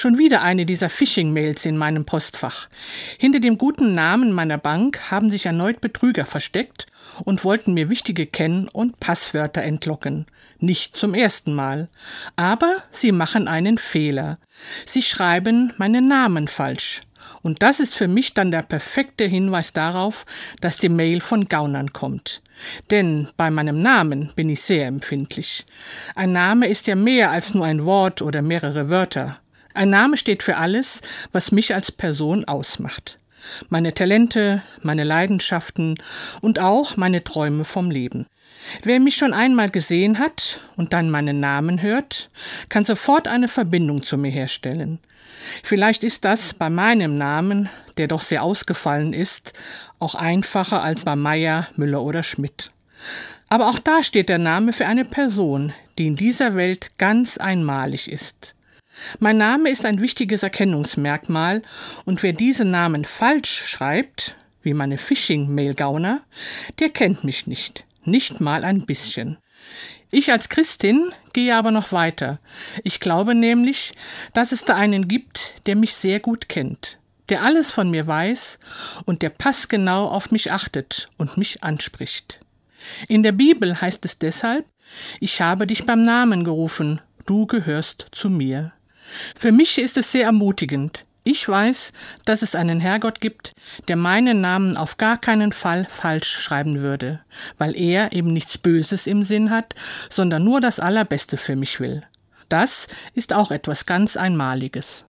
Schon wieder eine dieser Phishing-Mails in meinem Postfach. Hinter dem guten Namen meiner Bank haben sich erneut Betrüger versteckt und wollten mir wichtige Kenn- und Passwörter entlocken. Nicht zum ersten Mal. Aber sie machen einen Fehler. Sie schreiben meinen Namen falsch. Und das ist für mich dann der perfekte Hinweis darauf, dass die Mail von Gaunern kommt. Denn bei meinem Namen bin ich sehr empfindlich. Ein Name ist ja mehr als nur ein Wort oder mehrere Wörter. Ein Name steht für alles, was mich als Person ausmacht. Meine Talente, meine Leidenschaften und auch meine Träume vom Leben. Wer mich schon einmal gesehen hat und dann meinen Namen hört, kann sofort eine Verbindung zu mir herstellen. Vielleicht ist das bei meinem Namen, der doch sehr ausgefallen ist, auch einfacher als bei Meyer, Müller oder Schmidt. Aber auch da steht der Name für eine Person, die in dieser Welt ganz einmalig ist. Mein Name ist ein wichtiges Erkennungsmerkmal und wer diesen Namen falsch schreibt, wie meine Phishing-Mail-Gauner, der kennt mich nicht, nicht mal ein bisschen. Ich als Christin gehe aber noch weiter. Ich glaube nämlich, dass es da einen gibt, der mich sehr gut kennt, der alles von mir weiß und der passgenau auf mich achtet und mich anspricht. In der Bibel heißt es deshalb, ich habe dich beim Namen gerufen, du gehörst zu mir. Für mich ist es sehr ermutigend. Ich weiß, dass es einen Herrgott gibt, der meinen Namen auf gar keinen Fall falsch schreiben würde, weil er eben nichts Böses im Sinn hat, sondern nur das Allerbeste für mich will. Das ist auch etwas ganz Einmaliges.